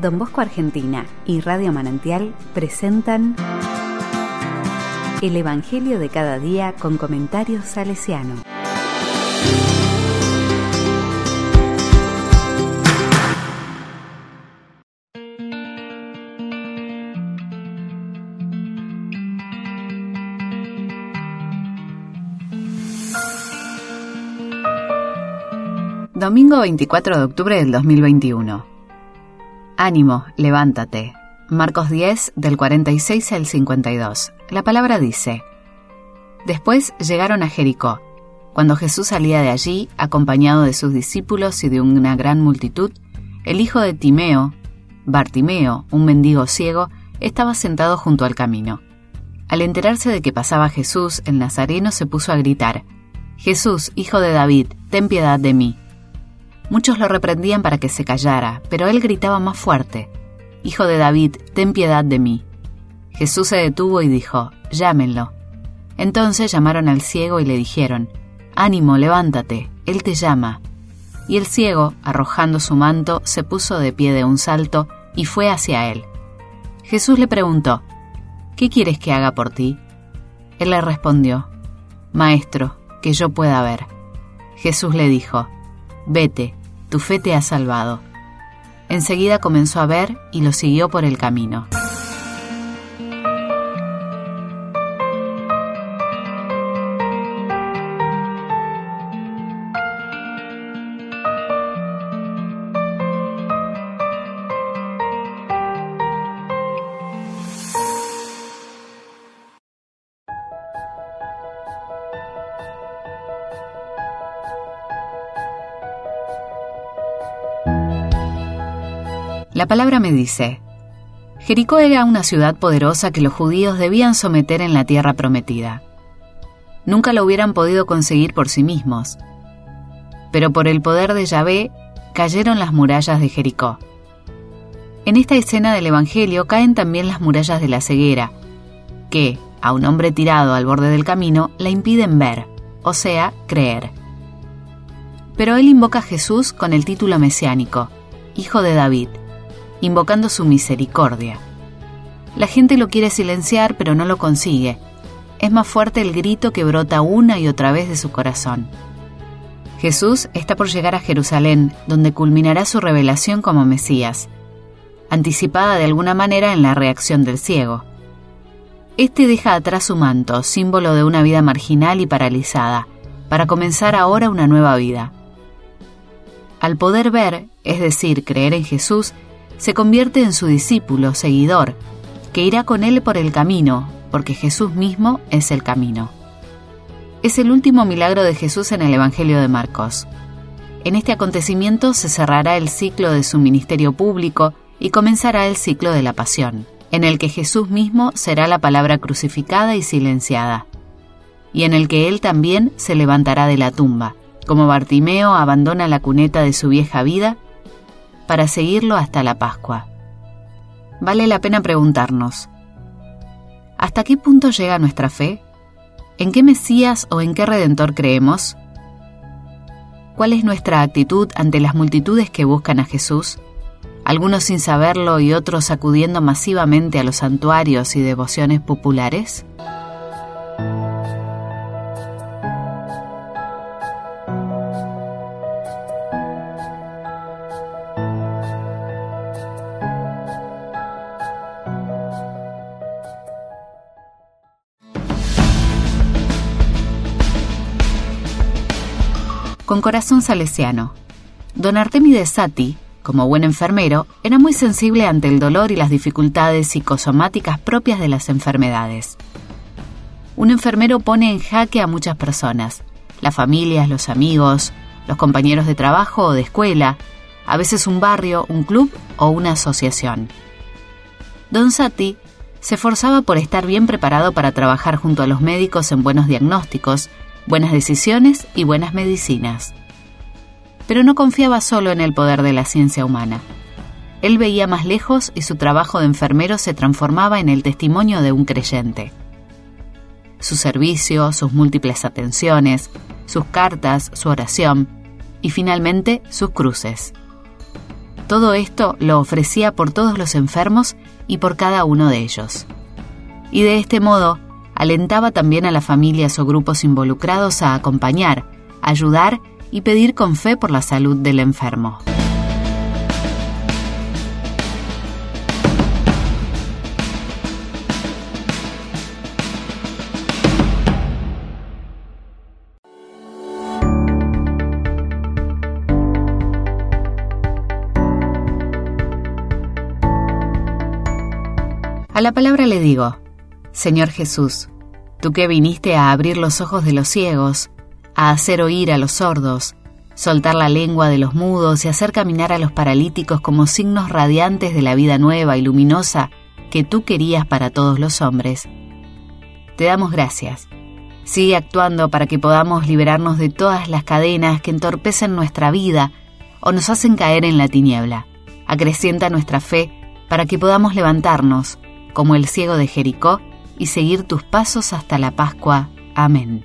Don Bosco Argentina y Radio Manantial presentan El Evangelio de cada día con comentarios salesiano. Domingo 24 de octubre del 2021. Ánimo, levántate. Marcos 10 del 46 al 52. La palabra dice, Después llegaron a Jericó. Cuando Jesús salía de allí, acompañado de sus discípulos y de una gran multitud, el hijo de Timeo, Bartimeo, un mendigo ciego, estaba sentado junto al camino. Al enterarse de que pasaba Jesús, el Nazareno se puso a gritar, Jesús, hijo de David, ten piedad de mí. Muchos lo reprendían para que se callara, pero él gritaba más fuerte, Hijo de David, ten piedad de mí. Jesús se detuvo y dijo, Llámenlo. Entonces llamaron al ciego y le dijeron, Ánimo, levántate, él te llama. Y el ciego, arrojando su manto, se puso de pie de un salto y fue hacia él. Jesús le preguntó, ¿Qué quieres que haga por ti? Él le respondió, Maestro, que yo pueda ver. Jesús le dijo, Vete, tu fe te ha salvado. Enseguida comenzó a ver y lo siguió por el camino. La palabra me dice, Jericó era una ciudad poderosa que los judíos debían someter en la tierra prometida. Nunca lo hubieran podido conseguir por sí mismos. Pero por el poder de Yahvé cayeron las murallas de Jericó. En esta escena del Evangelio caen también las murallas de la ceguera, que, a un hombre tirado al borde del camino, la impiden ver, o sea, creer. Pero él invoca a Jesús con el título mesiánico, Hijo de David, invocando su misericordia. La gente lo quiere silenciar, pero no lo consigue. Es más fuerte el grito que brota una y otra vez de su corazón. Jesús está por llegar a Jerusalén, donde culminará su revelación como Mesías, anticipada de alguna manera en la reacción del ciego. Este deja atrás su manto, símbolo de una vida marginal y paralizada, para comenzar ahora una nueva vida. Al poder ver, es decir, creer en Jesús, se convierte en su discípulo, seguidor, que irá con él por el camino, porque Jesús mismo es el camino. Es el último milagro de Jesús en el Evangelio de Marcos. En este acontecimiento se cerrará el ciclo de su ministerio público y comenzará el ciclo de la pasión, en el que Jesús mismo será la palabra crucificada y silenciada, y en el que Él también se levantará de la tumba, como Bartimeo abandona la cuneta de su vieja vida para seguirlo hasta la Pascua. Vale la pena preguntarnos, ¿hasta qué punto llega nuestra fe? ¿En qué Mesías o en qué Redentor creemos? ¿Cuál es nuestra actitud ante las multitudes que buscan a Jesús? Algunos sin saberlo y otros acudiendo masivamente a los santuarios y devociones populares? Con corazón salesiano. Don Artemides Sati, como buen enfermero, era muy sensible ante el dolor y las dificultades psicosomáticas propias de las enfermedades. Un enfermero pone en jaque a muchas personas, las familias, los amigos, los compañeros de trabajo o de escuela, a veces un barrio, un club o una asociación. Don Sati se esforzaba por estar bien preparado para trabajar junto a los médicos en buenos diagnósticos, buenas decisiones y buenas medicinas. Pero no confiaba solo en el poder de la ciencia humana. Él veía más lejos y su trabajo de enfermero se transformaba en el testimonio de un creyente. Su servicio, sus múltiples atenciones, sus cartas, su oración y finalmente sus cruces. Todo esto lo ofrecía por todos los enfermos y por cada uno de ellos. Y de este modo, alentaba también a las familias o grupos involucrados a acompañar, ayudar y pedir con fe por la salud del enfermo. A la palabra le digo, Señor Jesús, tú que viniste a abrir los ojos de los ciegos, a hacer oír a los sordos, soltar la lengua de los mudos y hacer caminar a los paralíticos como signos radiantes de la vida nueva y luminosa que tú querías para todos los hombres. Te damos gracias. Sigue actuando para que podamos liberarnos de todas las cadenas que entorpecen nuestra vida o nos hacen caer en la tiniebla. Acrecienta nuestra fe para que podamos levantarnos como el ciego de Jericó, y seguir tus pasos hasta la Pascua. Amén.